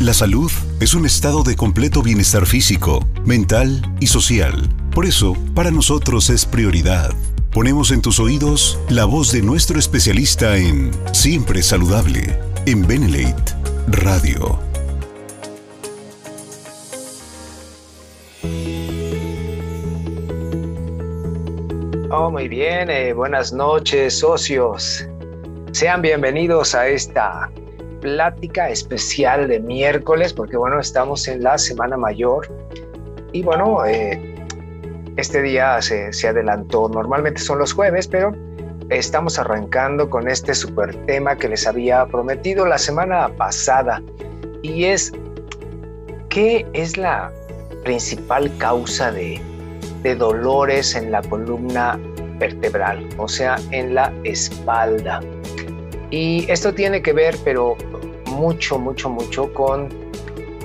La salud es un estado de completo bienestar físico, mental y social. Por eso, para nosotros es prioridad. Ponemos en tus oídos la voz de nuestro especialista en Siempre Saludable, en Benelate Radio. Oh, muy bien, eh, buenas noches socios. Sean bienvenidos a esta plática especial de miércoles, porque bueno, estamos en la Semana Mayor. Y bueno, eh, este día se, adelantó, normalmente son los jueves, pero estamos arrancando con este super tema que les había prometido la semana pasada. Y es, ¿qué es la principal causa de, de dolores en la columna vertebral, o sea, en la espalda? Y esto tiene que ver, pero mucho, mucho, mucho con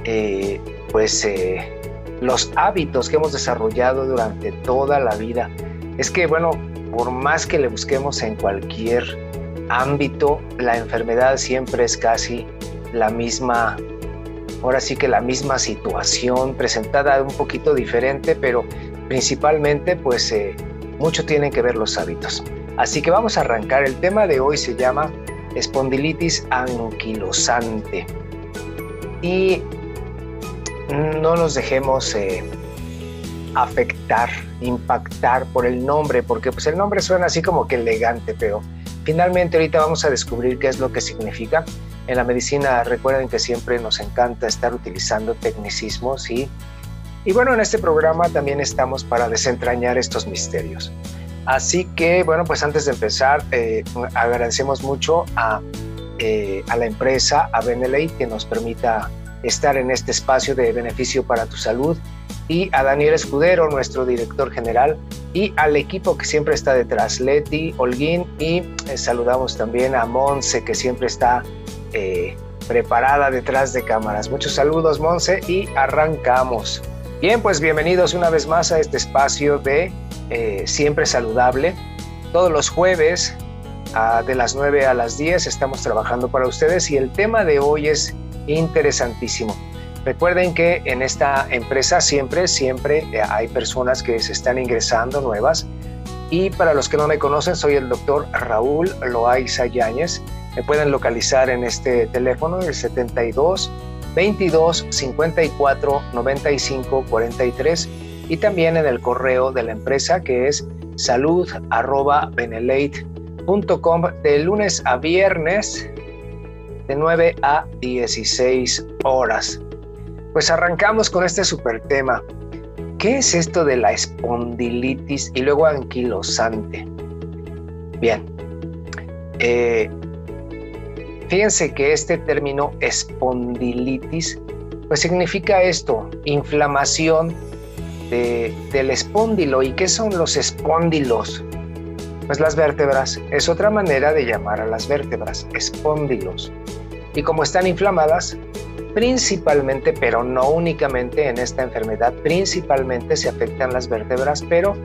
eh, pues eh, los hábitos que hemos desarrollado durante toda la vida. Es que, bueno, por más que le busquemos en cualquier ámbito, la enfermedad siempre es casi la misma, ahora sí que la misma situación, presentada un poquito diferente, pero principalmente pues eh, mucho tienen que ver los hábitos. Así que vamos a arrancar. El tema de hoy se llama espondilitis anquilosante. Y no nos dejemos eh, afectar, impactar por el nombre, porque pues el nombre suena así como que elegante, pero finalmente ahorita vamos a descubrir qué es lo que significa. En la medicina recuerden que siempre nos encanta estar utilizando tecnicismos y, y bueno, en este programa también estamos para desentrañar estos misterios. Así que, bueno, pues antes de empezar, eh, agradecemos mucho a, eh, a, la empresa, a Benelate, que nos permita estar en este espacio de beneficio para tu salud, y a Daniel Escudero, nuestro director general, y al equipo que siempre está detrás, Leti, Holguín, y eh, saludamos también a Monse, que siempre está preparada detrás de cámaras. Muchos saludos, Monse, y arrancamos. Bien, pues bienvenidos una vez más a este espacio de eh, siempre saludable. Todos los jueves de las 9 a las 10 estamos trabajando para ustedes y el tema de hoy es interesantísimo. Recuerden que en esta empresa siempre, siempre eh, hay personas que se están ingresando nuevas. Y para los que no me conocen, soy el doctor Raúl Loaiza Yáñez. Me pueden localizar en este teléfono, el 72 22 54 95 43 y también en el correo de la empresa que es salud.benelate.com de lunes a viernes de 9 a 16 horas. Pues arrancamos con este super tema. ¿Qué es esto de la espondilitis y luego anquilosante? Bien, eh, fíjense que este término espondilitis pues significa esto, inflamación del espóndilo. ¿Y qué son los espóndilos? Pues las vértebras. Es otra manera de llamar a las vértebras, espóndilos. Y como están inflamadas, principalmente, pero no únicamente en esta enfermedad, principalmente se afectan las vértebras, pero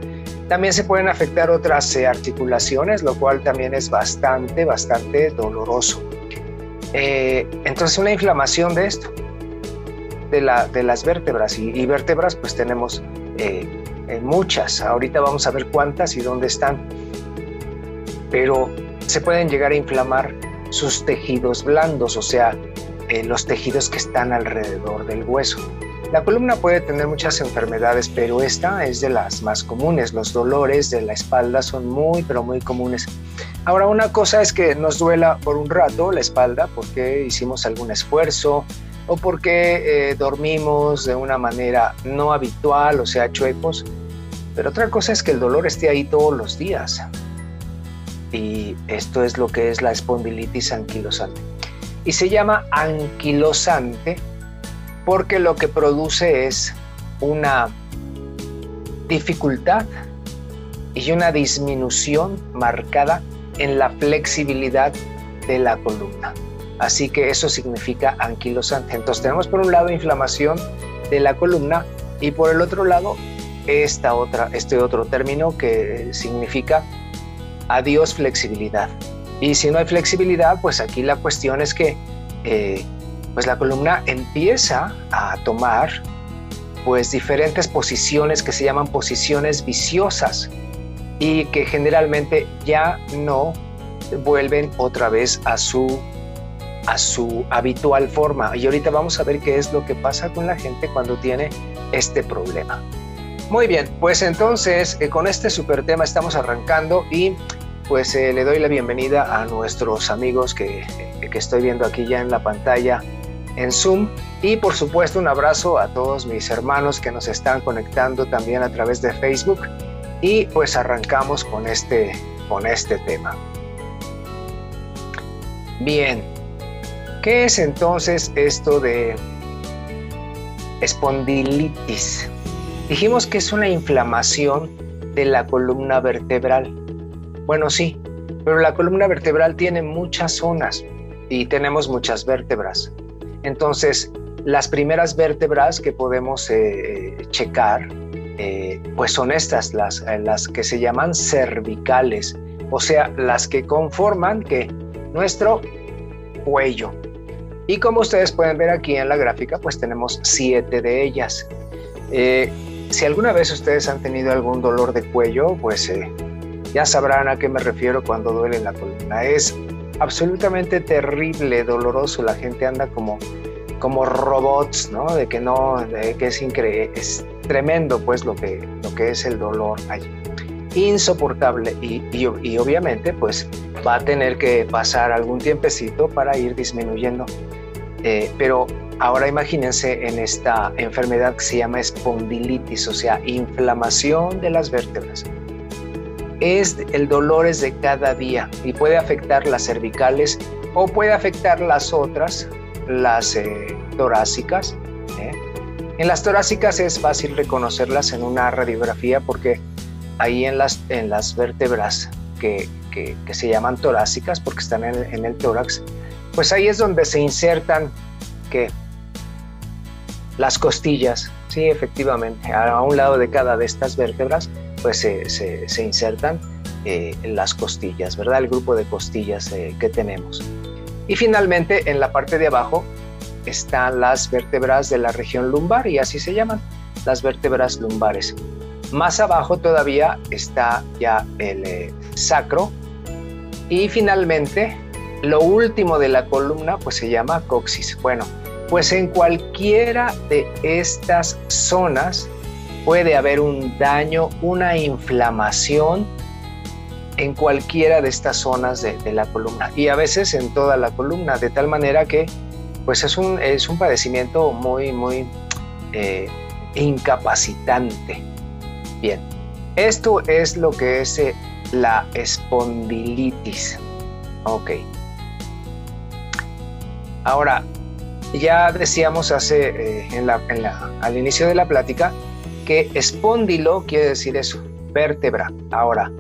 también se pueden afectar otras articulaciones, lo cual también es bastante, bastante doloroso. Eh, entonces, una inflamación de esto, de, la, de las vértebras, y, vértebras, pues tenemos eh, muchas. Ahorita vamos a ver cuántas y dónde están. Pero se pueden llegar a inflamar sus tejidos blandos, o sea, eh, los tejidos que están alrededor del hueso. La columna puede tener muchas enfermedades, pero esta es de las más comunes. Los dolores de la espalda son muy, pero muy comunes. Ahora, una cosa es que nos duela por un rato la espalda porque hicimos algún esfuerzo, o porque eh, dormimos de una manera no habitual, o sea, chuecos. Pero otra cosa es que el dolor esté ahí todos los días. Y esto es lo que es la espondilitis anquilosante. Y se llama anquilosante porque lo que produce es una dificultad y una disminución marcada en la flexibilidad de la columna. Así que eso significa anquilosante. Entonces tenemos por un lado inflamación de la columna y por el otro lado esta otra, este otro término que significa adiós flexibilidad. Y si no hay flexibilidad, pues aquí la cuestión es que eh, pues la columna empieza a tomar pues diferentes posiciones que se llaman posiciones viciosas y que generalmente ya no vuelven otra vez a su a su habitual forma. Y ahorita vamos a ver qué es lo que pasa con la gente cuando tiene este problema. Muy bien, pues entonces eh, con este super tema estamos arrancando y pues eh, le doy la bienvenida a nuestros amigos que, que estoy viendo aquí ya en la pantalla en Zoom y por supuesto un abrazo a todos mis hermanos que nos están conectando también a través de Facebook y pues arrancamos con este, con este tema. Bien, ¿qué es entonces esto de espondilitis? Dijimos que es una inflamación de la columna vertebral. Bueno, sí, pero la columna vertebral tiene muchas zonas y tenemos muchas vértebras. Entonces, las primeras vértebras que podemos eh, checar, eh, pues son estas, las, eh, las que se llaman cervicales, o sea, las que conforman que nuestro cuello. Y como ustedes pueden ver aquí en la gráfica, pues tenemos siete de ellas. si alguna vez ustedes han tenido algún dolor de cuello, pues ya sabrán a qué me refiero cuando duele la columna. Es absolutamente terrible, doloroso. La gente anda como, como robots, ¿no? De que no, de que es increíble, es tremendo pues lo que, lo que es el dolor allí. Insoportable y, y, obviamente pues va a tener que pasar algún tiempecito para ir disminuyendo. Eh, pero ahora imagínense en esta enfermedad que se llama espondilitis, o sea, inflamación de las vértebras es el dolor es de cada día y puede afectar las cervicales o puede afectar las otras, las eh, torácicas. ¿eh? En las torácicas es fácil reconocerlas en una radiografía porque ahí en las, en las vértebras que, se llaman torácicas porque están en, el tórax, pues ahí es donde se insertan que las costillas, sí, efectivamente, a un lado de cada de estas vértebras pues se, insertan eh, las costillas, ¿verdad? El grupo de costillas eh, que tenemos. Y finalmente en la parte de abajo están las vértebras de la región lumbar y así se llaman, las vértebras lumbares. Más abajo todavía está ya el eh, sacro y finalmente lo último de la columna pues se llama coxis. Bueno, pues en cualquiera de estas zonas puede haber un daño, una inflamación en cualquiera de estas zonas de, la columna y a veces en toda la columna, de tal manera que pues es un, es un padecimiento muy, muy eh, incapacitante. Bien, esto es lo que es eh, la espondilitis. Ok. Ahora, ya decíamos hace, eh, en la, al inicio de la plática, que espóndilo quiere decir eso, vértebra. Ahora,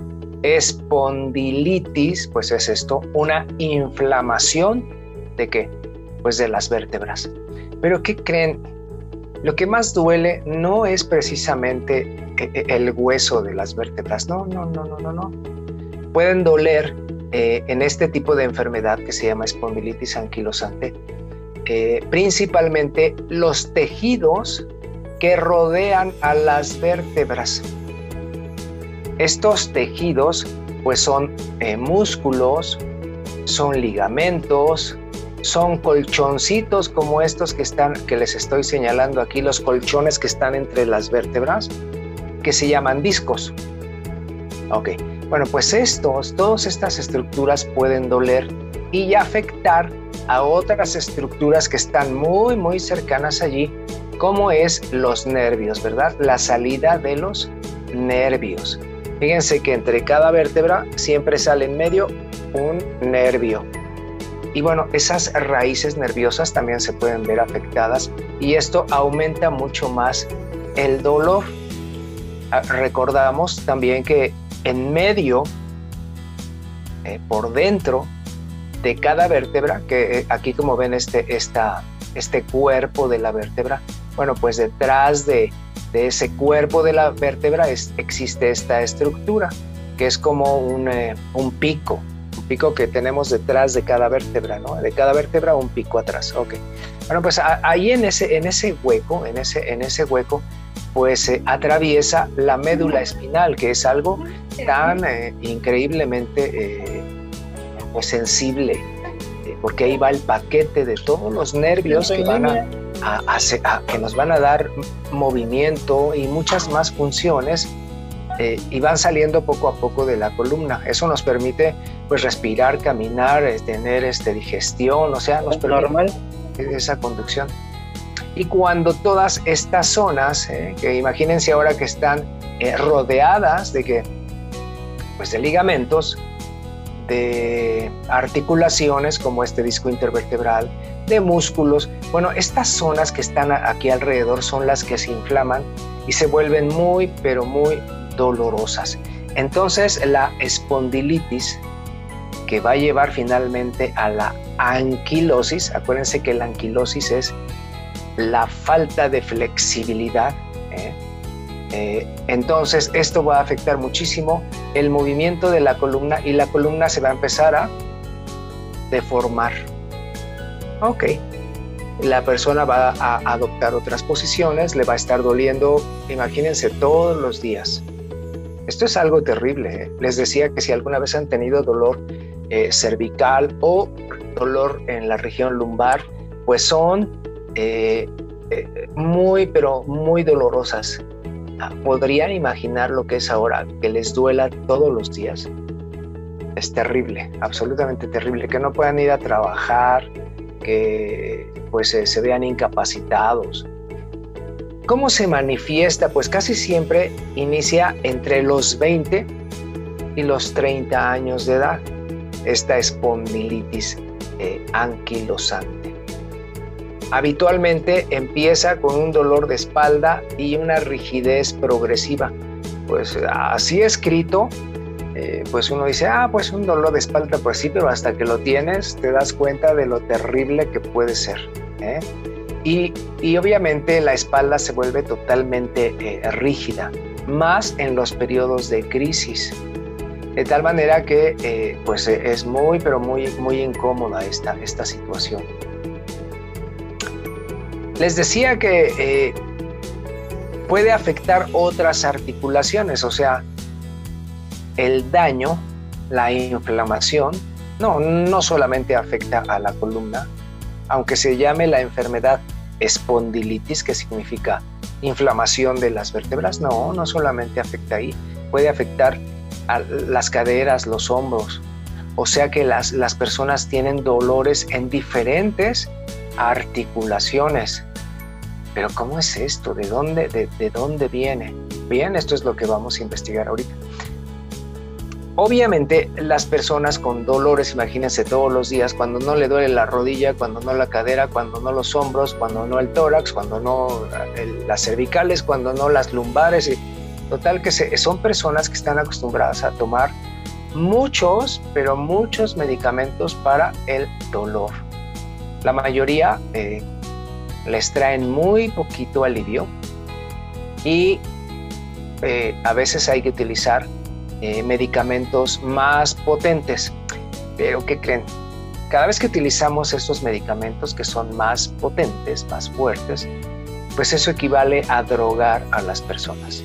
espondilitis, pues es esto, una inflamación de qué? Pues de las vértebras. Pero ¿qué creen? Lo que más duele no es precisamente eh, eh, el hueso de las vértebras, no, no, no, no, no, no. Pueden doler eh, en este tipo de enfermedad que se llama espondilitis anquilosante, principalmente los tejidos que rodean a las vértebras. Estos tejidos pues son eh, músculos, son ligamentos, son colchoncitos como estos que están que les estoy señalando aquí, los colchones que están entre las vértebras, que se llaman discos. Ok, bueno, pues estos, todas estas estructuras pueden doler y afectar a otras estructuras que están muy, muy cercanas allí cómo es los nervios, ¿verdad? La salida de los nervios. Fíjense que entre cada vértebra siempre sale en medio un nervio. Y bueno, esas raíces nerviosas también se pueden ver afectadas y esto aumenta mucho más el dolor. Ah, recordamos también que en medio, eh, por dentro de cada vértebra, que eh, aquí como ven este, este cuerpo de la vértebra, bueno, pues detrás de, ese cuerpo de la vértebra existe esta estructura, que es como un, eh, pico, un pico que tenemos detrás de cada vértebra, ¿no? De cada vértebra un pico atrás, ok. Bueno, pues ahí en ese, en ese hueco, en ese, en ese hueco, pues atraviesa la médula espinal, que es algo tan eh, increíblemente eh, pues sensible, eh, porque ahí va el paquete de todos los nervios que, van a, que nos van a dar movimiento y muchas más funciones y van saliendo poco a poco de la columna. Eso nos permite pues respirar, caminar, tener este, digestión, o sea, nos permite normal esa conducción. Y cuando todas estas zonas, eh, que imagínense ahora que están eh, rodeadas de que, pues de ligamentos, de articulaciones como este disco intervertebral, de músculos, bueno, estas zonas que están aquí alrededor son las que se inflaman y se vuelven muy, pero muy dolorosas. Entonces la espondilitis, que va a llevar finalmente a la anquilosis, acuérdense que la anquilosis es la falta de flexibilidad. ¿eh? Eh, entonces esto va a afectar muchísimo el movimiento de la columna y la columna se va a empezar a deformar. Ok, la persona va a adoptar otras posiciones, le va a estar doliendo, imagínense, todos los días. Esto es algo terrible. ¿eh? Les decía que si alguna vez han tenido dolor cervical o dolor en la región lumbar, pues son eh, eh, muy, pero muy dolorosas. ¿Podrían imaginar lo que es ahora, que les duela todos los días? Es terrible, absolutamente terrible, que no puedan ir a trabajar, que pues se vean incapacitados. ¿Cómo se manifiesta? Pues casi siempre inicia entre los 20 y los 30 años de edad, esta espondilitis eh, anquilosante. Habitualmente empieza con un dolor de espalda y una rigidez progresiva. Pues así escrito, eh, pues uno dice, ah, pues un dolor de espalda, pues sí, pero hasta que lo tienes te das cuenta de lo terrible que puede ser. ¿eh? Y, obviamente la espalda se vuelve totalmente eh, rígida, más en los periodos de crisis. De tal manera que pues es muy, pero muy, muy incómoda esta, esta situación. Les decía que eh, puede afectar otras articulaciones, o sea, el daño, la inflamación, no, no solamente afecta a la columna, aunque se llame la enfermedad espondilitis, que significa inflamación de las vértebras, no, no solamente afecta ahí, puede afectar a las caderas, los hombros, o sea que las, las personas tienen dolores en diferentes articulaciones. Pero ¿cómo es esto? ¿De dónde, de, dónde viene? Bien, esto es lo que vamos a investigar ahorita. Obviamente las personas con dolores, imagínense todos los días, cuando no le duele la rodilla, cuando no la cadera, cuando no los hombros, cuando no el tórax, cuando no las cervicales, cuando no las lumbares. Y, total que son personas que están acostumbradas a tomar muchos, pero muchos medicamentos para el dolor. La mayoría eh, les traen muy poquito alivio y eh, a veces hay que utilizar eh, medicamentos más potentes. Pero ¿qué creen? Cada vez que utilizamos estos medicamentos que son más potentes, más fuertes, pues eso equivale a drogar a las personas.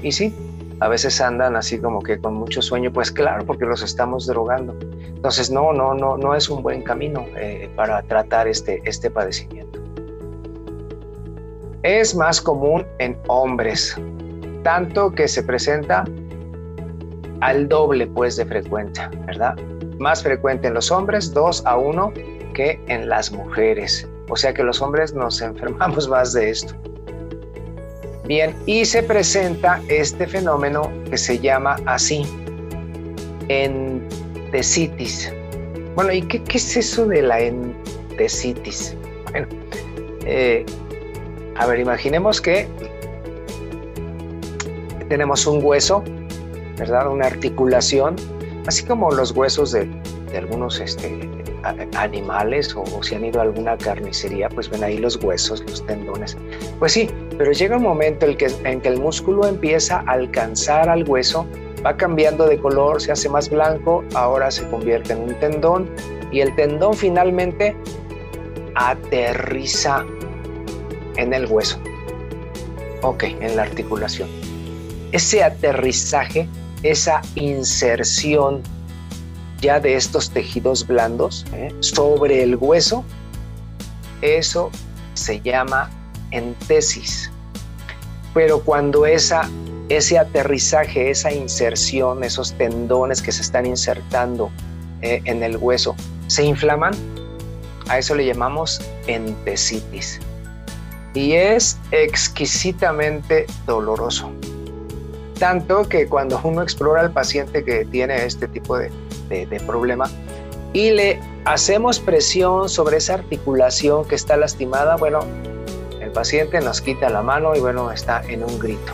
Y sí, a veces andan así como que con mucho sueño, pues claro, porque los estamos drogando. Entonces, no, no, no, no es un buen camino eh, para tratar este, este padecimiento. Es más común en hombres, tanto que se presenta al doble pues de frecuencia, ¿verdad? Más frecuente en los hombres, 2 a 1, que en las mujeres. O sea que los hombres nos enfermamos más de esto. Bien, y se presenta este fenómeno que se llama así, entesitis. Bueno, ¿y qué, es eso de la entesitis? Bueno, eh, a ver, imaginemos que tenemos un hueso, ¿verdad? Una articulación, así como los huesos de, algunos este, animales o, si han ido a alguna carnicería, pues ven ahí los huesos, los tendones. Pues sí, pero llega un momento en, que, en que el músculo empieza a alcanzar al hueso va cambiando de color, se hace más blanco, ahora se convierte en un tendón y el tendón finalmente aterriza en el hueso. Ok, en la articulación. Ese aterrizaje, esa inserción ya de estos tejidos blandos ¿eh? sobre el hueso, eso se llama entesis. Pero cuando esa, ese aterrizaje, esa inserción, esos tendones que se están insertando eh, en el hueso, se inflaman, a eso le llamamos entesitis. Y es exquisitamente doloroso. Tanto que cuando uno explora al paciente que tiene este tipo de, de problema y le hacemos presión sobre esa articulación que está lastimada, bueno, el paciente nos quita la mano y bueno, está en un grito.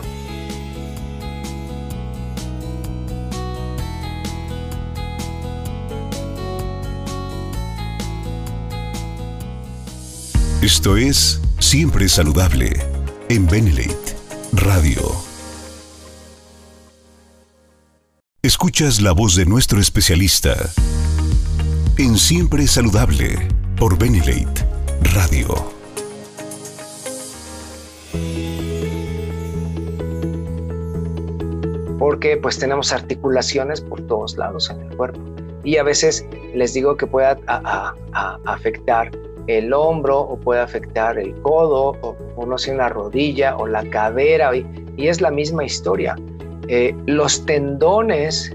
Esto es Siempre Saludable en Benelate Radio. Escuchas la voz de nuestro especialista en Siempre Saludable por Benelate Radio. Porque pues tenemos articulaciones por todos lados en el cuerpo y a veces les digo que pueda afectar el hombro o puede afectar el codo o, no sé, la rodilla o la cadera y, es la misma historia. Eh, los tendones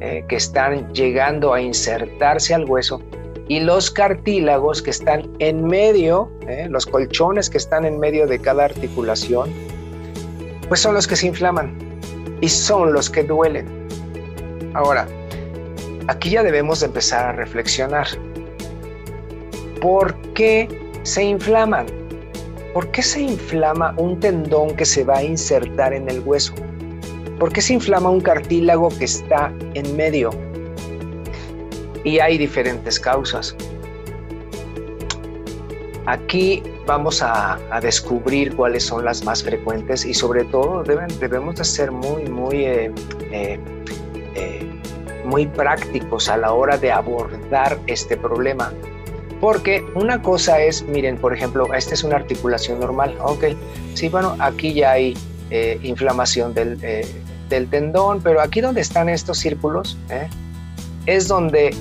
eh, que están llegando a insertarse al hueso y los cartílagos que están en medio, eh, los colchones que están en medio de cada articulación, pues son los que se inflaman y son los que duelen. Ahora, aquí ya debemos empezar a reflexionar. ¿Por qué se inflaman? ¿Por qué se inflama un tendón que se va a insertar en el hueso? ¿Por qué se inflama un cartílago que está en medio? Y hay diferentes causas. Aquí vamos a, descubrir cuáles son las más frecuentes y sobre todo debemos de ser muy, muy, eh, eh, eh, muy prácticos a la hora de abordar este problema porque una cosa es, miren, por ejemplo, esta es una articulación normal, ok, sí, bueno, aquí ya hay inflamación eh, del, tendón, pero aquí donde están estos círculos, eh, es donde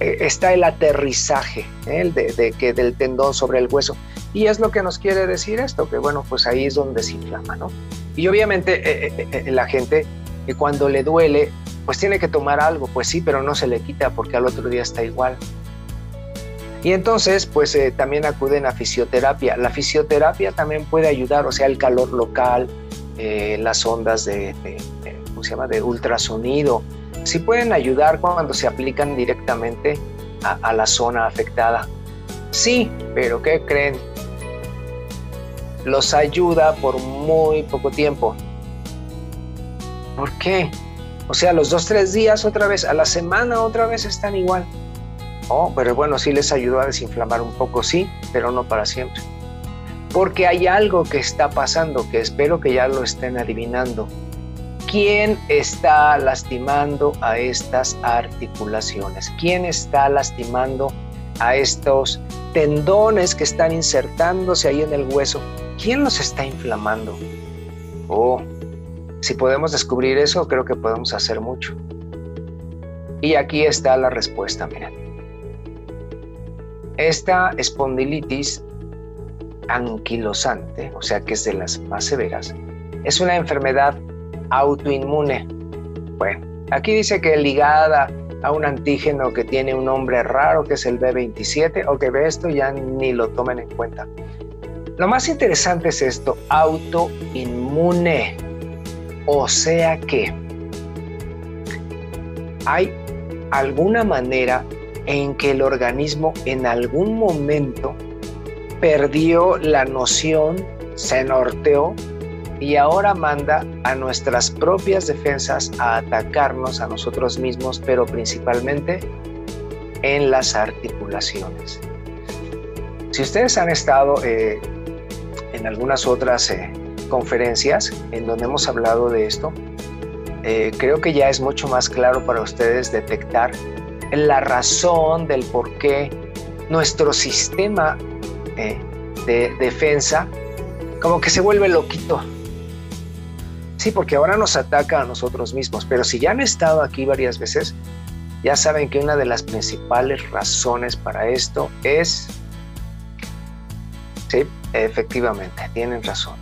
está el aterrizaje de, que del tendón sobre el hueso. Y es lo que nos quiere decir esto, que bueno, pues ahí es donde se inflama, ¿no? Y obviamente la gente cuando le duele, pues tiene que tomar algo, pues sí, pero no se le quita porque al otro día está igual. Y entonces, pues eh, también acuden a fisioterapia. La fisioterapia también puede ayudar, o sea, el calor local, eh, las ondas de, ¿cómo se llama?, de ultrasonido. Sí pueden ayudar cuando se aplican directamente a, a la zona afectada. Sí, pero ¿qué creen? Los ayuda por muy poco tiempo. ¿Por qué? O sea, los dos, tres días otra vez, a la semana otra vez están igual. Oh, pero bueno, sí les ayudó a desinflamar un poco, sí, pero no para siempre. Porque hay algo que está pasando que espero que ya lo estén adivinando. ¿Quién está lastimando a estas articulaciones? ¿Quién está lastimando a estos tendones que están insertándose ahí en el hueso? ¿Quién los está inflamando? Oh, si podemos descubrir eso, creo que podemos hacer mucho. Y aquí está la respuesta, miren. Esta espondilitis anquilosante, o sea que es de las más severas, es una enfermedad autoinmune. Bueno, aquí dice que ligada a un antígeno que tiene un nombre raro que es el B27, o que ve esto ya ni lo tomen en cuenta. Lo más interesante es esto, autoinmune. O sea que hay alguna manera en que el organismo en algún momento perdió la noción, se norteó y ahora manda a nuestras propias defensas a atacarnos a nosotros mismos, pero principalmente en las articulaciones. Si ustedes han estado eh, en algunas otras eh, conferencias en donde hemos hablado de esto, eh, creo que ya es mucho más claro para ustedes detectar la razón del por qué nuestro sistema de defensa como que se vuelve loquito. Sí, porque ahora nos ataca a nosotros mismos, pero si ya han estado aquí varias veces, ya saben que una de las principales razones para esto es, sí, efectivamente, tienen razón,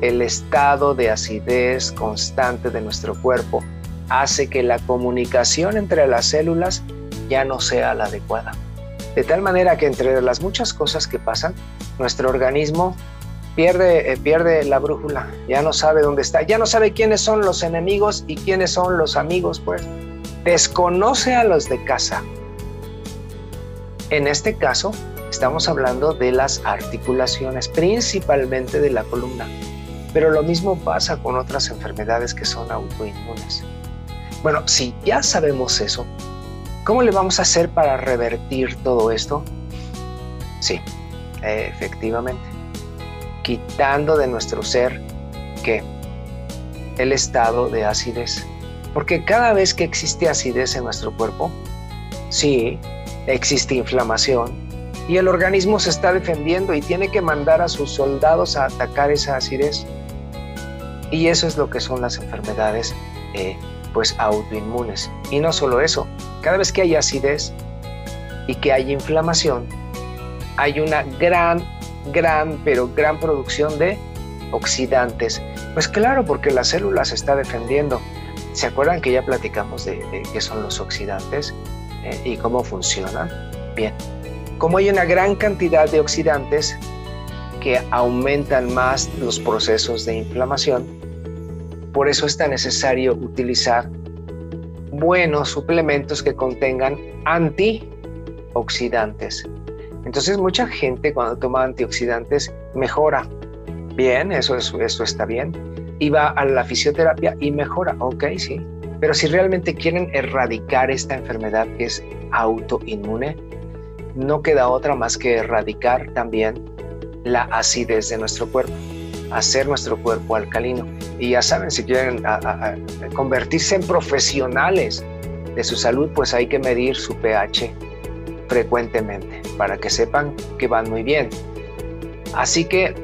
el estado de acidez constante de nuestro cuerpo hace que la comunicación entre las células ya no sea la adecuada. De tal manera que entre las muchas cosas que pasan, nuestro organismo pierde, eh, pierde la brújula, ya no sabe dónde está, ya no sabe quiénes son los enemigos y quiénes son los amigos, pues desconoce a los de casa. En este caso, estamos hablando de las articulaciones, principalmente de la columna, pero lo mismo pasa con otras enfermedades que son autoinmunes. Bueno, si ya sabemos eso, ¿cómo le vamos a hacer para revertir todo esto? Sí, efectivamente quitando de nuestro ser que el estado de acidez. Porque cada vez que existe acidez en nuestro cuerpo, sí, existe inflamación y el organismo se está defendiendo y tiene que mandar a sus soldados a atacar esa acidez. Y eso es lo que son las enfermedades eh, pues autoinmunes. Y no solo eso, cada vez que hay acidez y que hay inflamación, hay una gran gran, pero gran producción de oxidantes. Pues claro, porque la célula se está defendiendo. ¿Se acuerdan que ya platicamos de, qué son los oxidantes eh, y cómo funcionan? Bien, como hay una gran cantidad de oxidantes que aumentan más los procesos de inflamación, por eso está necesario utilizar buenos suplementos que contengan antioxidantes. Entonces mucha gente cuando toma antioxidantes mejora. Bien, eso, eso, está bien. Y va a la fisioterapia y mejora. Ok, sí. Pero si realmente quieren erradicar esta enfermedad que es autoinmune, no queda otra más que erradicar también la acidez de nuestro cuerpo, hacer nuestro cuerpo alcalino. Y ya saben, si quieren convertirse en profesionales de su salud, pues hay que medir su pH frecuentemente para que sepan que van muy bien. Así que,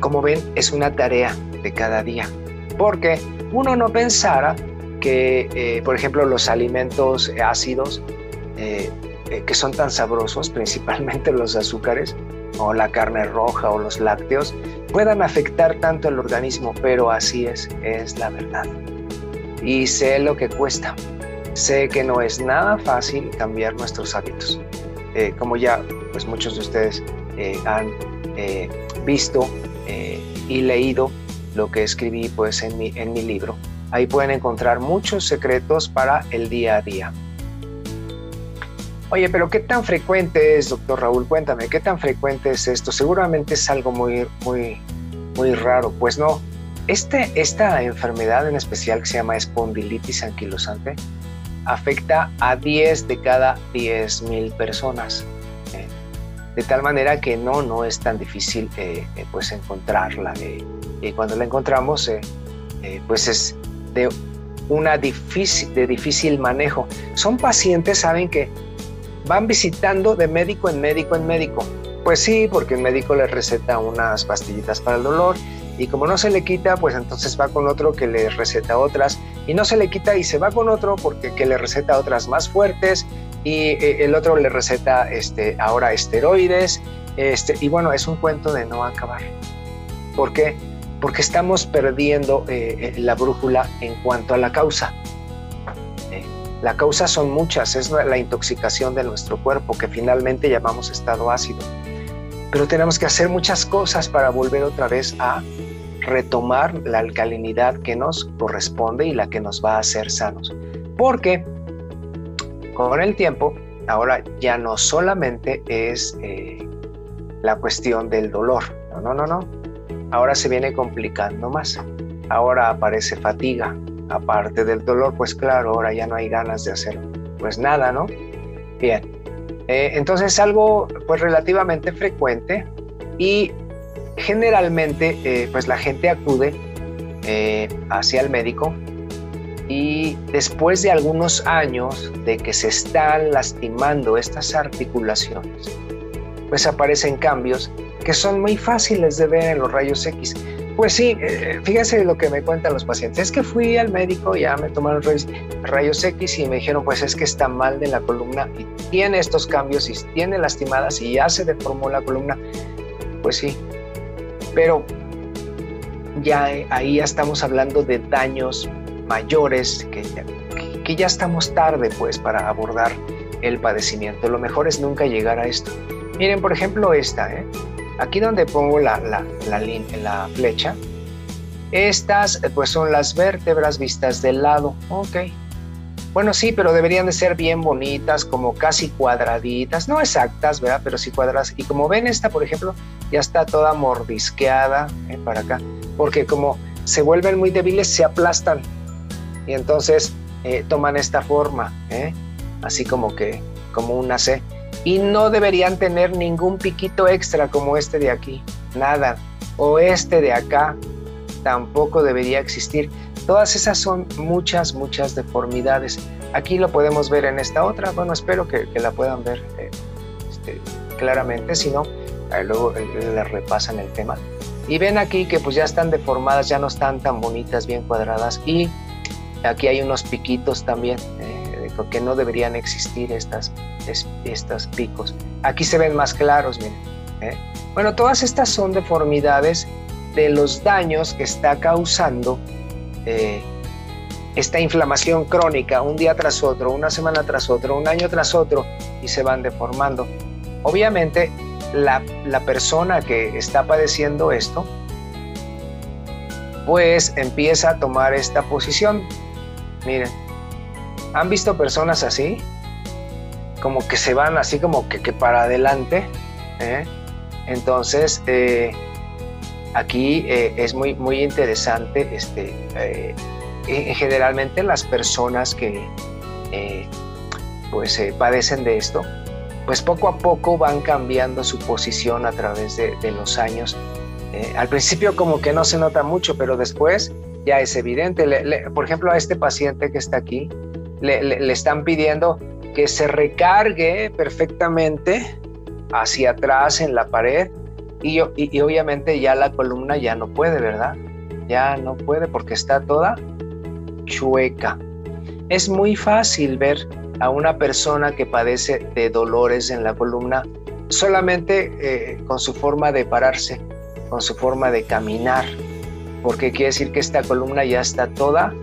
como ven, es una tarea de cada día, porque uno no pensara que, eh, por ejemplo, los alimentos ácidos eh, eh, que son tan sabrosos, principalmente los azúcares o la carne roja o los lácteos, puedan afectar tanto al organismo, pero así es, es la verdad. Y sé lo que cuesta. Sé que no es nada fácil cambiar nuestros hábitos. Eh, como ya pues muchos de ustedes eh, han eh, visto y leído lo que escribí pues en mi, en mi libro. Ahí pueden encontrar muchos secretos para el día a día. Oye, pero ¿qué tan frecuente es, doctor Raúl? Cuéntame, ¿qué tan frecuente es esto? Seguramente es algo muy, muy, muy raro. Pues no, este, esta enfermedad en especial que se llama espondilitis anquilosante afecta a 10 de cada 10 mil personas. Eh, de tal manera que no, no es tan difícil eh, eh, pues encontrarla. y cuando la encontramos, pues es de una difícil, de difícil manejo. Son pacientes, saben que van visitando de médico en médico en médico. Pues sí, porque el médico les receta unas pastillitas para el dolor y como no se le quita, pues entonces va con otro que le receta otras y no se le quita y se va con otro porque que le receta otras más fuertes y eh, el otro le receta este, ahora esteroides este, y bueno, es un cuento de no acabar. ¿Por qué? Porque estamos perdiendo eh, eh, la brújula en cuanto a la causa. La causa son muchas, es la intoxicación de nuestro cuerpo que finalmente llamamos estado ácido. Pero tenemos que hacer muchas cosas para volver otra vez a retomar la alcalinidad que nos corresponde y la que nos va a hacer sanos. Porque con el tiempo, ahora ya no solamente es eh, la cuestión del dolor, no, no, no, no. Ahora se viene complicando más. Ahora aparece fatiga, aparte del dolor, pues claro, ahora ya no hay ganas de hacer pues nada, ¿no? Bien, eh, entonces algo pues relativamente frecuente y generalmente eh, pues la gente acude eh, hacia el médico y después de algunos años de que se están lastimando estas articulaciones, pues aparecen cambios que son muy fáciles de ver en los rayos X. Pues sí, eh, fíjense lo que me cuentan los pacientes. Es que fui al médico, ya me tomaron rayos X y me dijeron, pues es que está mal de la columna y tiene estos cambios y tiene lastimadas y ya se deformó la columna. Pues sí, pero ya ahí ya estamos hablando de daños mayores que, que ya estamos tarde pues para abordar el padecimiento. Lo mejor es nunca llegar a esto. Miren, por ejemplo, esta, ¿eh? Aquí donde pongo la, la, la, flecha, estas eh, pues son las vértebras vistas del lado. Ok. Bueno, sí, pero deberían de ser bien bonitas, como casi cuadraditas, no exactas, ¿verdad? Pero sí cuadradas. Y como ven, esta, por ejemplo, ya está toda mordisqueada ¿eh? para acá, porque como se vuelven muy débiles, se aplastan y entonces eh, toman esta forma, así como que, como una C y no deberían tener ningún piquito extra como este de aquí, nada. O este de acá tampoco debería existir. Todas esas son muchas, muchas deformidades. Aquí lo podemos ver en esta otra. Bueno, espero que, la puedan ver eh, este, claramente, si no, luego les repasan el tema. Y ven aquí que pues ya están deformadas, ya no están tan bonitas, bien cuadradas. Y aquí hay unos piquitos también. Eh, que no deberían existir estas, estos picos. Aquí se ven más claros, miren. ¿eh? Bueno, todas estas son deformidades de los daños que está causando eh, esta inflamación crónica un día tras otro, una semana tras otro, un año tras otro y se van deformando. Obviamente, la, la persona que está padeciendo esto, pues empieza a tomar esta posición. Miren, ¿Han visto personas así? Como que se van así como que, para adelante. ¿eh? Entonces, eh, aquí eh, es muy, muy interesante, este, generalmente las personas que pues padecen de esto, pues poco a poco van cambiando su posición a través de, los años. al principio como que no se nota mucho, pero después ya es evidente. por ejemplo, a este paciente que está aquí, le, están pidiendo que se recargue perfectamente hacia atrás en la pared y, obviamente ya la columna ya no puede, ¿verdad? Ya no puede porque está toda chueca. Es muy fácil ver a una persona que padece de dolores en la columna solamente eh, con su forma de pararse, con su forma de caminar, porque quiere decir que esta columna ya está toda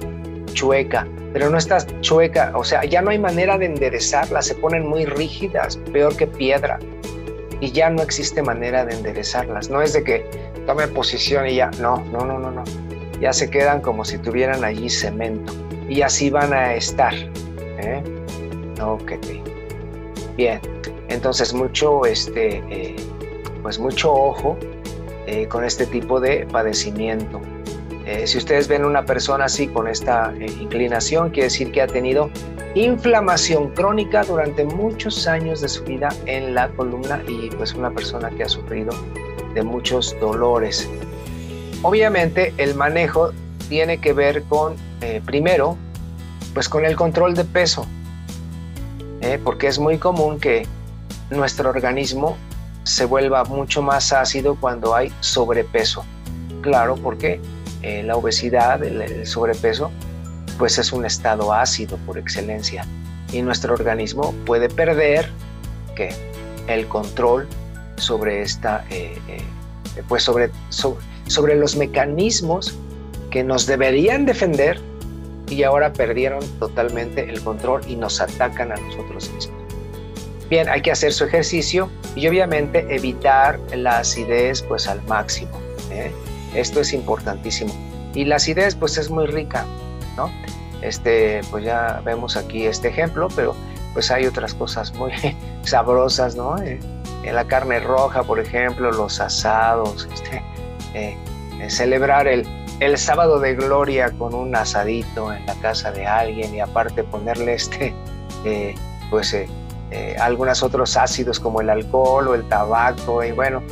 chueca pero no está chueca, o sea, ya no hay manera de enderezarla, se ponen muy rígidas, peor que piedra, y ya no existe manera de enderezarlas. No es de que tome posición y ya, no, no, no, no, no. Ya se quedan como si tuvieran allí cemento, y así van a estar. ¿eh? Ok, bien. Entonces mucho, este, eh, pues mucho ojo eh, con este tipo de padecimiento. Eh, si ustedes ven una persona así con esta eh, inclinación, quiere decir que ha tenido inflamación crónica durante muchos años de su vida en la columna y pues una persona que ha sufrido de muchos dolores. Obviamente el manejo tiene que ver con, eh, primero, pues con el control de peso, porque es muy común que nuestro organismo se vuelva mucho más ácido cuando hay sobrepeso. Claro, porque eh, la obesidad, el, sobrepeso, pues es un estado ácido por excelencia y nuestro organismo puede perder que el control sobre esta, eh, eh, pues sobre, sobre, los mecanismos que nos deberían defender y ahora perdieron totalmente el control y nos atacan a nosotros mismos. Bien, hay que hacer su ejercicio y obviamente evitar la acidez pues al máximo. Esto es importantísimo. Y la acidez pues es muy rica, ¿no? Este, pues ya vemos aquí este ejemplo, pero pues hay otras cosas muy sabrosas, ¿no? Eh, en la carne roja, por ejemplo, los asados, este, eh, eh, celebrar el, el sábado de gloria con un asadito en la casa de alguien y aparte ponerle este, pues algunos otros ácidos como el alcohol o el tabaco y bueno,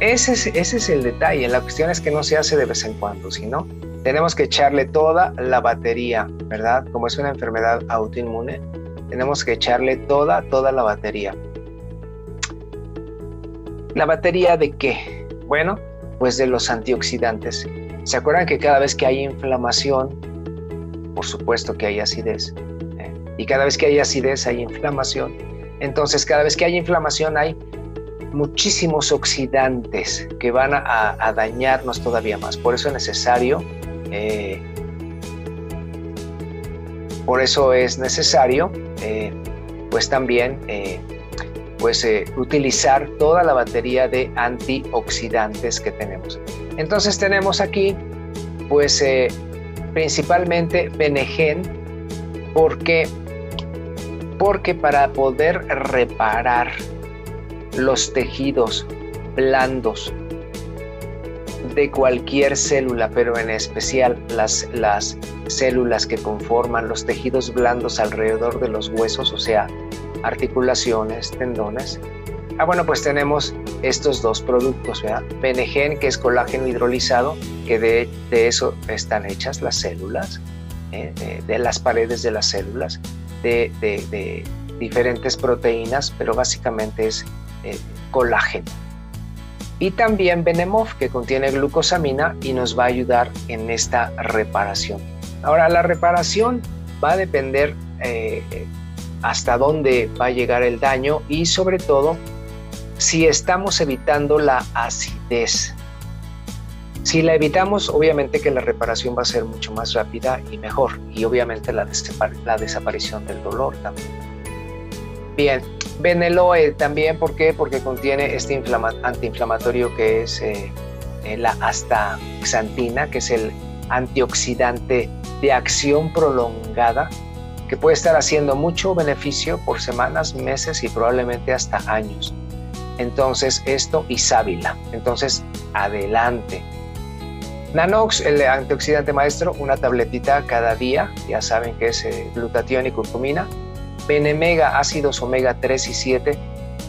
ese es, el detalle. La cuestión es que no se hace de vez en cuando, sino tenemos que echarle toda la batería, ¿verdad? Como es una enfermedad autoinmune, tenemos que echarle toda, toda la batería. ¿La batería de qué? Bueno, pues de los antioxidantes. ¿Se acuerdan que cada vez que hay inflamación, por supuesto que hay acidez? ¿eh? Y cada vez que hay acidez hay inflamación. Entonces, cada vez que hay inflamación hay muchísimos oxidantes que van a, dañarnos todavía más. Por eso es necesario, eh, por eso es necesario, eh, pues también, eh, pues utilizar toda la batería de antioxidantes que tenemos. Entonces tenemos aquí, pues principalmente Benegen, porque porque para poder reparar los tejidos blandos de cualquier célula, pero en especial las, las células que conforman los tejidos blandos alrededor de los huesos, o sea, articulaciones, tendones. Ah, bueno, pues tenemos estos dos productos, ¿verdad? Benegen, que es colágeno hidrolizado, que de, eso están hechas las células, ¿eh? de, las paredes de las células, de, de diferentes proteínas, pero básicamente es eh, colágeno. Y también Benemov, que contiene glucosamina y nos va a ayudar en esta reparación. Ahora, la reparación va a depender eh, hasta dónde va a llegar el daño y sobre todo si estamos evitando la acidez. Si la evitamos, obviamente que la reparación va a ser mucho más rápida y mejor. Y obviamente la, la desaparición del dolor también. Bien, Beneloe también, ¿por qué? Porque contiene este antiinflamatorio que es eh, eh, la astaxantina, que es el antioxidante de acción prolongada, que puede estar haciendo mucho beneficio por semanas, meses y probablemente hasta años. Entonces, esto y sábila. Entonces, adelante. Nanox, el antioxidante maestro, una tabletita cada día, ya saben que es eh, glutatión y curcumina Benemega, ácidos omega 3 y 7,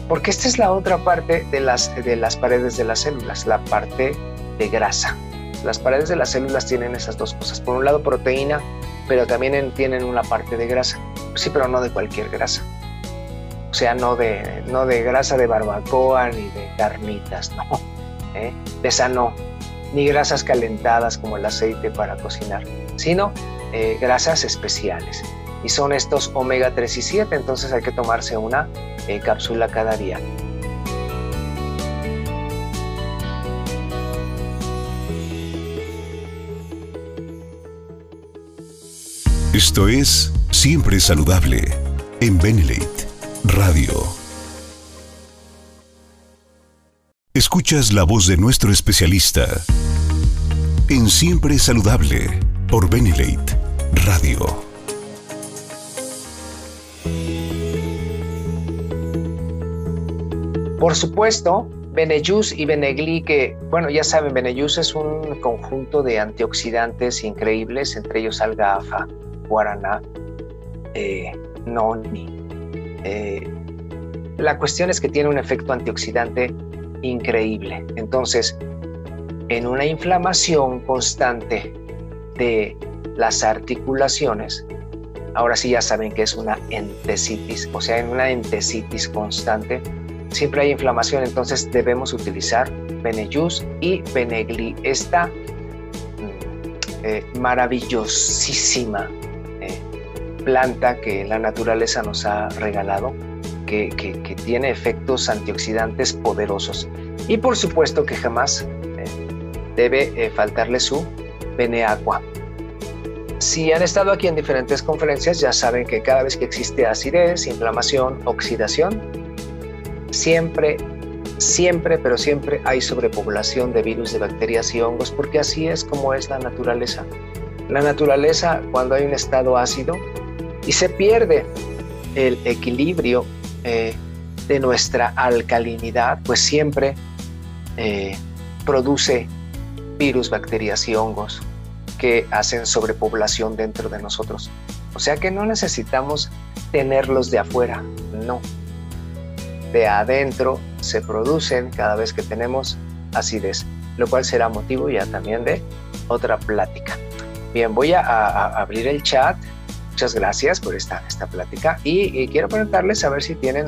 porque esta es la otra parte de las, de las paredes de las células, la parte de grasa. Las paredes de las células tienen esas dos cosas. Por un lado proteína, pero también tienen una parte de grasa. Sí, pero no de cualquier grasa. O sea, no de, no de grasa de barbacoa ni de carnitas, no. ¿Eh? De esa no. Ni grasas calentadas como el aceite para cocinar, sino eh, grasas especiales y son estos omega 3 y 7, entonces hay que tomarse una eh, cápsula cada día. Esto es Siempre Saludable en Benelate Radio. Escuchas la voz de nuestro especialista en Siempre Saludable por Benelate Radio. Por supuesto, Benejus y Benegli, que, bueno, ya saben, Benejus es un conjunto de antioxidantes increíbles, entre ellos algafa, guaraná, eh, noni. Eh, la cuestión es que tiene un efecto antioxidante increíble. Entonces, en una inflamación constante de las articulaciones, ahora sí ya saben que es una entesitis, o sea, en una entesitis constante, siempre hay inflamación, entonces debemos utilizar Benejus y Benegli, esta mm, eh, maravillosísima eh, planta que la naturaleza nos ha regalado, que, tiene efectos antioxidantes poderosos. Y por supuesto que jamás eh, debe faltarle su Beneaqua. Si han estado aquí en diferentes conferencias, ya saben que cada vez que existe acidez, inflamación, oxidación, siempre, siempre, pero siempre hay sobrepoblación de virus, de bacterias y hongos, porque así es como es la naturaleza. La naturaleza, cuando hay un estado ácido y se pierde el equilibrio eh, de nuestra alcalinidad, pues siempre eh, produce virus, bacterias y hongos que hacen sobrepoblación dentro de nosotros. O sea que no necesitamos tenerlos de afuera, no de adentro se producen cada vez que tenemos acidez, lo cual será motivo ya también de otra plática. Bien, voy a, abrir el chat. Muchas gracias por esta, esta plática y, quiero preguntarles a ver si tienen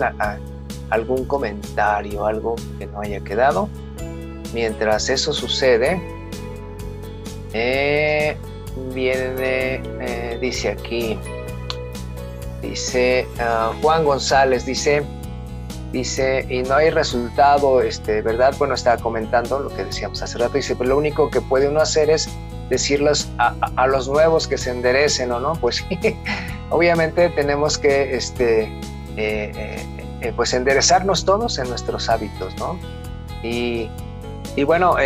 algún comentario, algo que no haya quedado. Mientras eso sucede, eh, viene, eh, dice aquí, dice ah, Juan González, dice, dice, y no hay resultado, este, ¿verdad? Bueno, estaba comentando lo que decíamos hace rato, dice, pero lo único que puede uno hacer es decirles a, los nuevos que se enderecen o no, pues obviamente tenemos que, este, eh, eh, eh, pues enderezarnos todos en nuestros hábitos, ¿no? Y, y bueno,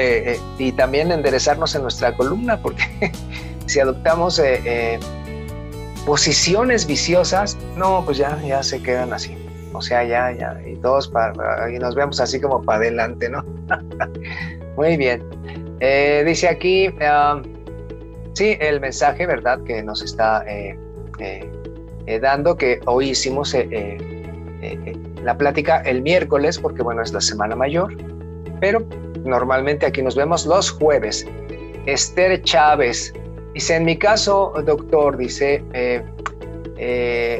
y también enderezarnos en nuestra columna, porque si adoptamos posiciones viciosas, no, pues ya, ya se quedan así. O sea, ya, ya, y todos para, y nos vemos así como para adelante, ¿no? Muy bien. Eh, dice aquí, um, sí, el mensaje, ¿verdad? Que nos está eh, eh, dando, que hoy hicimos la plática el miércoles, porque bueno, es la Semana Mayor, pero normalmente aquí nos vemos los jueves. Esther Chávez dice, en mi caso, doctor, dice,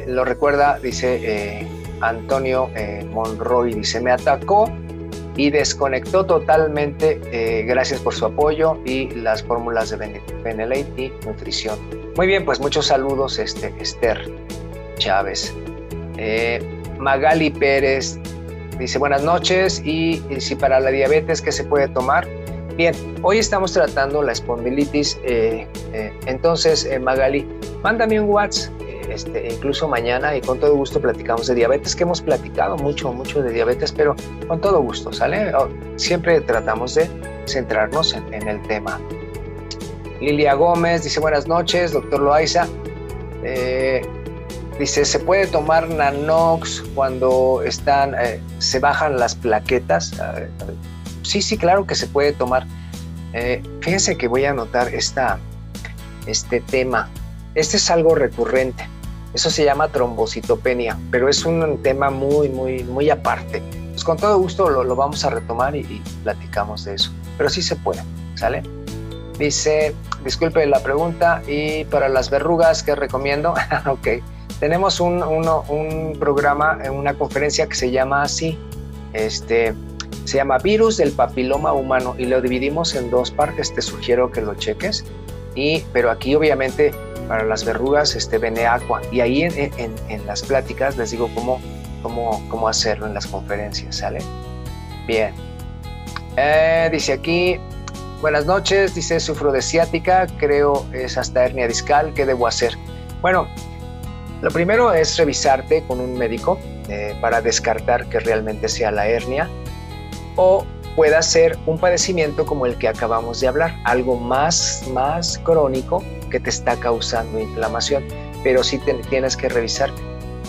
lo recuerda, dice Antonio eh, Monroy dice, me atacó y desconectó totalmente. Eh, gracias por su apoyo y las fórmulas de Benelate y nutrición. Muy bien, pues muchos saludos, este, Esther Chávez. Eh, Magali Pérez dice buenas noches y, si para la diabetes, ¿qué se puede tomar? Bien, hoy estamos tratando la espondilitis. entonces, Magali, mándame un WhatsApp este, incluso mañana y con todo gusto platicamos de diabetes, que hemos platicado mucho, mucho de diabetes, pero con todo gusto, ¿sale? Siempre tratamos de centrarnos en, el tema. Lilia Gómez dice buenas noches, doctor Loaiza. Eh, dice, ¿se puede tomar Nanox cuando están, eh, se bajan las plaquetas? sí, sí, claro que se puede tomar. Eh, fíjense que voy a anotar esta, este tema. Este es algo recurrente. Eso se llama trombocitopenia, pero es un tema muy, muy, muy aparte. Pues con todo gusto lo, vamos a retomar y, platicamos de eso. Pero sí se puede, ¿sale? Dice, disculpe la pregunta, y para las verrugas, ¿qué recomiendo? ok, tenemos un, un programa, una conferencia que se llama así, este, se llama Virus del Papiloma Humano y lo dividimos en dos partes, te sugiero que lo cheques. Y, pero aquí obviamente para las verrugas, este Aqua. Y ahí en, las pláticas les digo cómo, cómo, cómo hacerlo en las conferencias, ¿sale? Bien. Eh, dice aquí, buenas noches, dice, sufro de ciática, creo es hasta hernia discal, ¿qué debo hacer? Bueno, lo primero es revisarte con un médico eh, para descartar que realmente sea la hernia o pueda ser un padecimiento como el que acabamos de hablar, algo más, más crónico que te está causando inflamación, pero sí tienes que revisar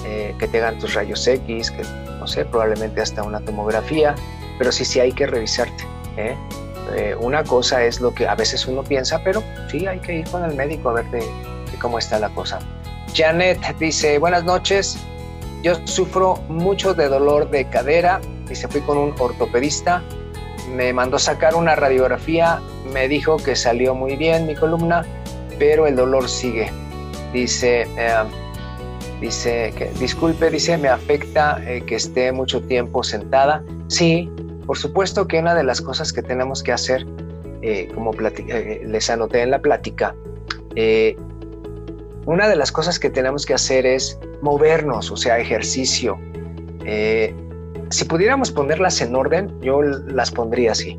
eh, que te hagan tus rayos X, que no sé, probablemente hasta una tomografía, pero sí, sí hay que revisarte. ¿eh? Eh, una cosa es lo que a veces uno piensa, pero sí hay que ir con el médico a ver de, cómo está la cosa. Janet dice, buenas noches, yo sufro mucho de dolor de cadera, y se fui con un ortopedista, me mandó sacar una radiografía, me dijo que salió muy bien mi columna, pero el dolor sigue. Dice, eh, dice que, disculpe, dice, me afecta eh, que esté mucho tiempo sentada. Sí, por supuesto que una de las cosas que tenemos que hacer, eh, como les anoté en la plática, una de las cosas que tenemos que hacer es movernos, o sea, ejercicio. Si pudiéramos ponerlas en orden, yo las pondría así.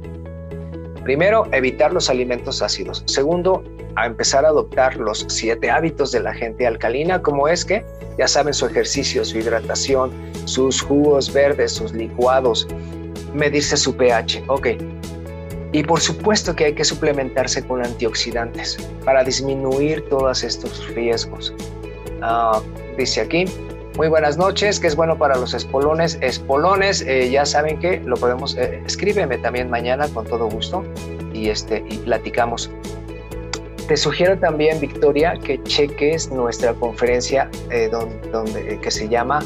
Primero, evitar los alimentos ácidos. Segundo, a empezar a adoptar los siete hábitos de la gente alcalina, como es que ya saben su ejercicio, su hidratación, sus jugos verdes, sus licuados, medirse su pH. Ok. Y por supuesto que hay que suplementarse con antioxidantes para disminuir todos estos riesgos. Ah, dice aquí, muy buenas noches, que es bueno para los espolones. Espolones, eh, ya saben que lo podemos, eh, escríbeme también mañana con todo gusto y, este, y platicamos. Te sugiero también, Victoria, que cheques nuestra conferencia eh, donde, eh, que se llama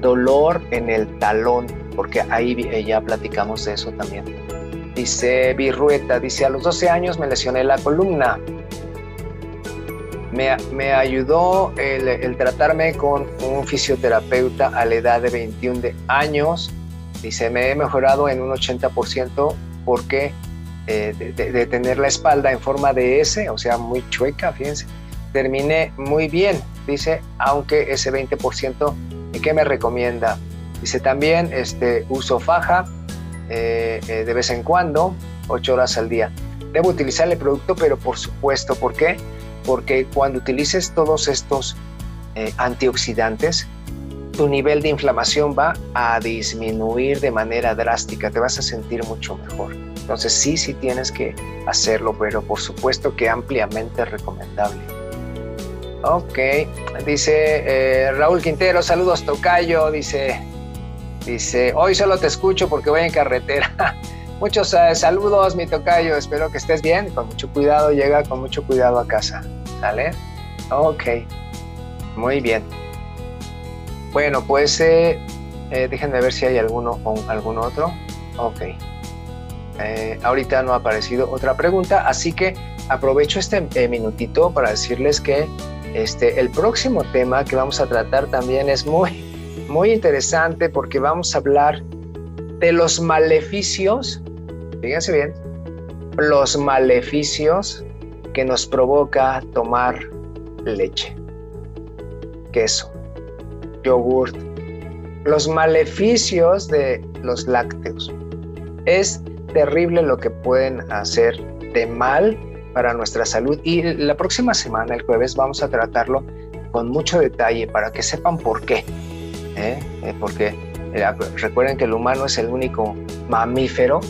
Dolor en el talón, porque ahí ya platicamos de eso también. Dice Virrueta, dice, a los 12 años me lesioné la columna. Me, ayudó el, tratarme con un fisioterapeuta a la edad de 21 años. Dice, me he mejorado en un 80% porque eh, de, tener la espalda en forma de S, o sea, muy chueca, fíjense, terminé muy bien, dice, aunque ese 20%, ¿qué me recomienda? Dice, también este, uso faja eh, eh, de vez en cuando, 8 horas al día. Debo utilizar el producto, pero por supuesto, ¿por qué? Porque cuando utilices todos estos eh, antioxidantes, tu nivel de inflamación va a disminuir de manera drástica, te vas a sentir mucho mejor. Entonces sí, sí tienes que hacerlo, pero por supuesto que ampliamente recomendable. Ok, dice eh, Raúl Quintero, saludos Tocayo, dice, dice, hoy solo te escucho porque voy en carretera. Muchos eh, saludos, mi tocayo. Espero que estés bien. Con mucho cuidado, llega con mucho cuidado a casa. ¿Sale? Ok. Muy bien. Bueno, pues eh, eh, déjenme ver si hay alguno o algún otro. Ok. ahorita no ha aparecido otra pregunta, así que aprovecho este minutito para decirles que este, el próximo tema que vamos a tratar también es muy, muy interesante porque vamos a hablar de los maleficios fíjense bien, los maleficios que nos provoca tomar leche, queso, yogurt, los maleficios de los lácteos. Es terrible lo que pueden hacer de mal para nuestra salud y la próxima semana, el jueves, vamos a tratarlo con mucho detalle para que sepan por qué. ¿eh? Eh, porque eh, recuerden que el humano es el único mamífero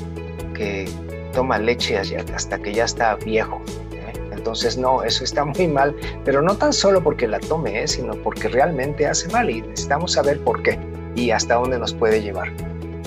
toma leche hasta que ya está viejo. ¿eh? Entonces, no, eso está muy mal, pero no tan solo porque la tome, ¿eh? sino porque realmente hace mal y necesitamos saber por qué y hasta dónde nos puede llevar.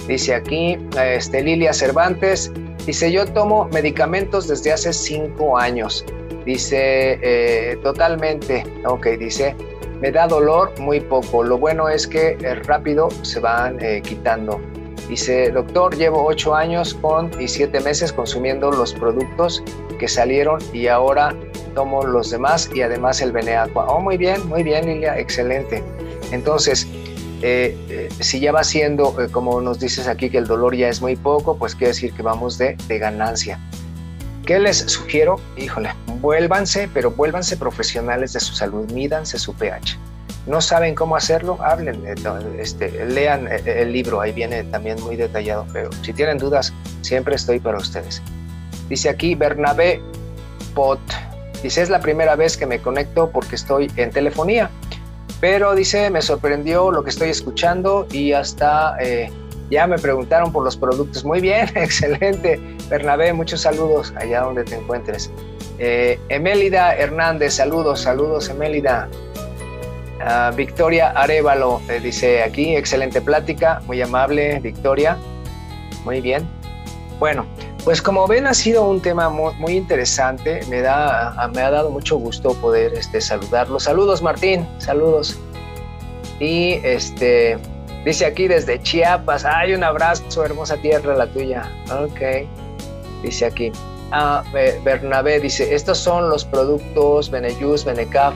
Dice aquí este, Lilia Cervantes, dice, yo tomo medicamentos desde hace cinco años. Dice, eh, totalmente, ok, dice, me da dolor muy poco. Lo bueno es que rápido se van quitando. Dice, doctor, llevo ocho años con y siete meses consumiendo los productos que salieron y ahora tomo los demás y además el Beneaqua. Oh, muy bien, muy bien, Lilia, excelente. Entonces, eh, eh, si ya va siendo, eh, como nos dices aquí, que el dolor ya es muy poco, pues quiere decir que vamos de, de ganancia. ¿Qué les sugiero? Híjole, vuélvanse, pero vuélvanse profesionales de su salud, mídanse su pH no saben cómo hacerlo, hablen, eh, este, lean eh, el libro, ahí viene también muy detallado, pero si tienen dudas, siempre estoy para ustedes. Dice aquí Bernabé Pot, dice, es la primera vez que me conecto porque estoy en telefonía, pero dice, me sorprendió lo que estoy escuchando y hasta eh, ya me preguntaron por los productos. Muy bien, excelente. Bernabé, muchos saludos allá donde te encuentres. Emélida Hernández, saludos, saludos Emélida. Ah, Victoria Arevalo eh, dice aquí, excelente plática, muy amable, Victoria. Muy bien. Bueno, pues como ven ha sido un tema muy, interesante, me, da, me ha dado mucho gusto poder este, saludarlo. Saludos Martín, saludos. Y este, dice aquí desde Chiapas, hay un abrazo, hermosa tierra la tuya. Ok, dice aquí. Ah, Bernabé dice, estos son los productos Benejus, Benecaf,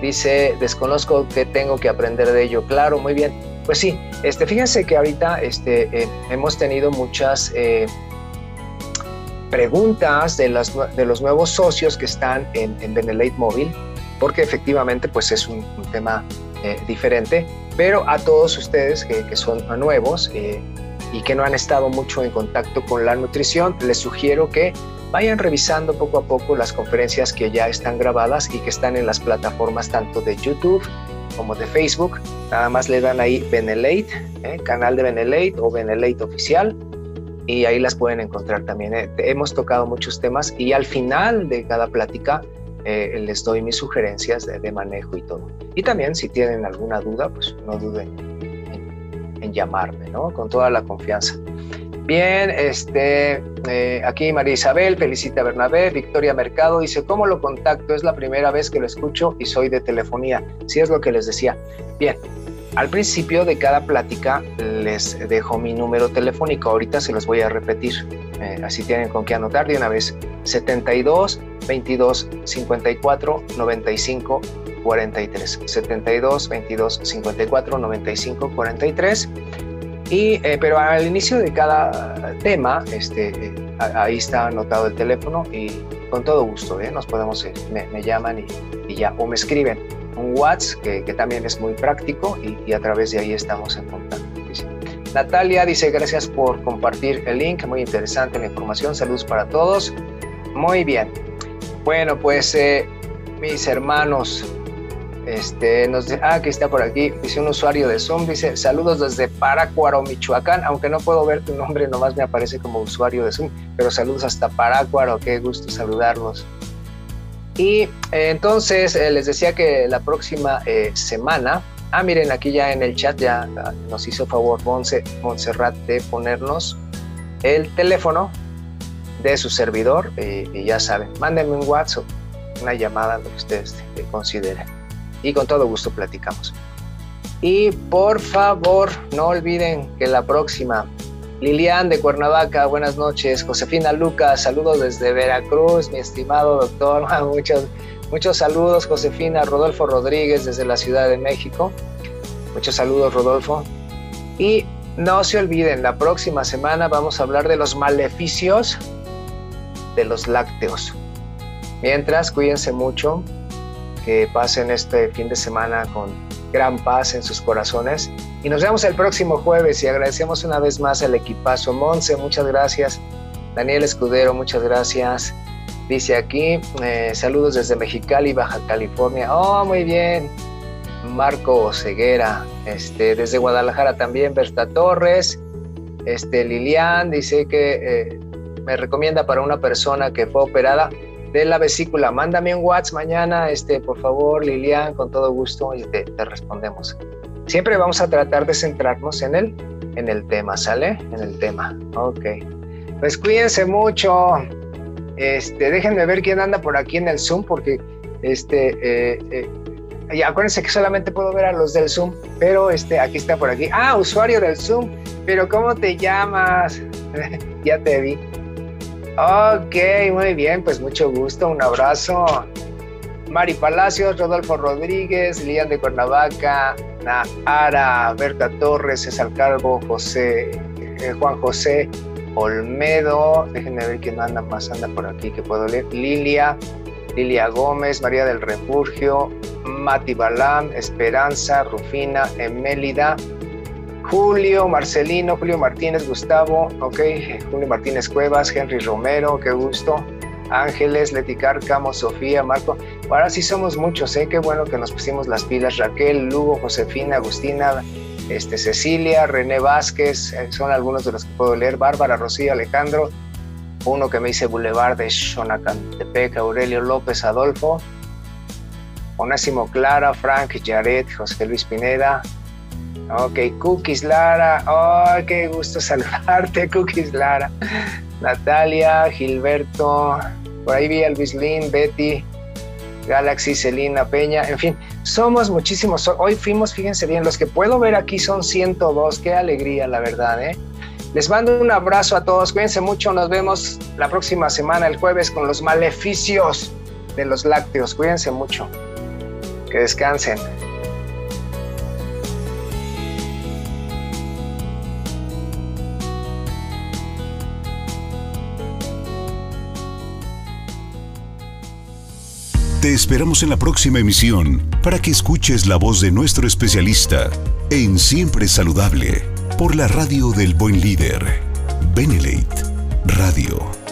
Dice, desconozco que tengo que aprender de ello. Claro, muy bien. Pues sí, este, fíjense que ahorita este, eh, hemos tenido muchas eh, preguntas de, las, de los nuevos socios que están en, en Móvil, porque efectivamente pues es un, tema eh, diferente, pero a todos ustedes que son nuevos y que no han estado mucho en contacto con la nutrición, les sugiero que vayan revisando poco a poco las conferencias que ya están grabadas y que están en las plataformas tanto de YouTube como de Facebook. Nada más le dan ahí Benelate, ¿eh? canal de Benelate o Benelate oficial y ahí las pueden encontrar también. ¿eh? Hemos tocado muchos temas y al final de cada plática eh, les doy mis sugerencias de, manejo y todo. Y también si tienen alguna duda, pues no duden en, en llamarme, ¿no? Con toda la confianza. Bien, este, eh, aquí María Isabel felicita a Bernabé, Victoria Mercado dice, ¿cómo lo contacto? Es la primera vez que lo escucho y soy de telefonía. Si es lo que les decía. Bien, al principio de cada plática les dejo mi número telefónico, ahorita se los voy a repetir. eh, así tienen con qué anotar de una vez. 72 22 54 95 43. 72 22 54 95 43. Eh, pero al inicio de cada tema, este, eh, ahí está anotado el teléfono y con todo gusto, ¿eh? nos podemos, me, llaman y, ya, o me escriben un WhatsApp que, también es muy práctico y, a través de ahí estamos en contacto. Natalia dice gracias por compartir el link, muy interesante la información, saludos para todos. Muy bien. Bueno, pues mis hermanos, este, nos ah, que está por aquí, dice un usuario de Zoom, dice saludos desde Parácuaro, Michoacán, aunque no puedo ver tu nombre, nomás me aparece como usuario de Zoom, pero saludos hasta Parácuaro, qué gusto saludarlos. Y eh, entonces eh, les decía que la próxima eh, semana, ah, miren, aquí ya en el chat ya ah, nos hizo favor Monse, Montserrat de ponernos el teléfono de su servidor y ya saben, mándenme un WhatsApp, una llamada, lo que ustedes consideren y con todo gusto platicamos. Y por favor, no olviden que la próxima, Lilian de Cuernavaca, buenas noches. Josefina Lucas, saludos desde Veracruz, mi estimado doctor. Muchos, muchos saludos, Josefina. Rodolfo Rodríguez desde la Ciudad de México. Muchos saludos, Rodolfo. Y no se olviden, la próxima semana vamos a hablar de los maleficios de los lácteos. Mientras, cuídense mucho, que pasen este fin de semana con gran paz en sus corazones. Y nos vemos el próximo jueves y agradecemos una vez más al equipazo. Monse, muchas gracias. Daniel Escudero, muchas gracias. Dice aquí, eh, saludos desde Mexicali, Baja California. Oh, muy bien. Marco Ceguera, este, desde Guadalajara también, Berta Torres. Este, Lilian dice que eh, me recomienda para una persona que fue operada de la vesícula. Mándame un WhatsApp mañana, este, por favor, Lilian, con todo gusto y te, respondemos. Siempre vamos a tratar de centrarnos en el, en el tema, ¿sale? En el tema. Ok. Pues cuídense mucho. Este, déjenme ver quién anda por aquí en el Zoom, porque este, eh, eh, y acuérdense que solamente puedo ver a los del Zoom, pero este, aquí está por aquí. Ah, usuario del Zoom, pero ¿cómo te llamas? ya te vi. Ok, muy bien, pues mucho gusto, un abrazo. Mari Palacios, Rodolfo Rodríguez, Lian de Cuernavaca, Nahara, Berta Torres, César Calvo, José, eh, Juan José Olmedo, déjenme ver quién anda más, anda por aquí que puedo leer, Lilia, Lilia Gómez, María del Refugio, Mati Balam, Esperanza, Rufina, Emélida, Julio, Marcelino, Julio Martínez, Gustavo, ok, Julio Martínez Cuevas, Henry Romero, qué gusto. Ángeles, Leti Cárcamo, Sofía, Marco. Ahora sí somos muchos, ¿eh? Qué bueno que nos pusimos las pilas. Raquel, Lugo, Josefina, Agustina, este, Cecilia, René Vázquez, eh, son algunos de los que puedo leer. Bárbara, Rocío, Alejandro. Uno que me dice Boulevard de Xonacantepec, Aurelio López, Adolfo. Onésimo Clara, Frank, Jared, José Luis Pineda, Ok, Cookies Lara. Oh, qué gusto saludarte, Cookies Lara. Natalia, Gilberto. Por ahí vi a Luis Lin, Betty, Galaxy, Celina, Peña. En fin, somos muchísimos. Hoy fuimos, fíjense bien, los que puedo ver aquí son 102. Qué alegría, la verdad, ¿eh? Les mando un abrazo a todos. Cuídense mucho. Nos vemos la próxima semana, el jueves, con los maleficios de los lácteos. Cuídense mucho. Que descansen. Te esperamos en la próxima emisión para que escuches la voz de nuestro especialista en Siempre Saludable por la radio del buen líder, Benelate Radio.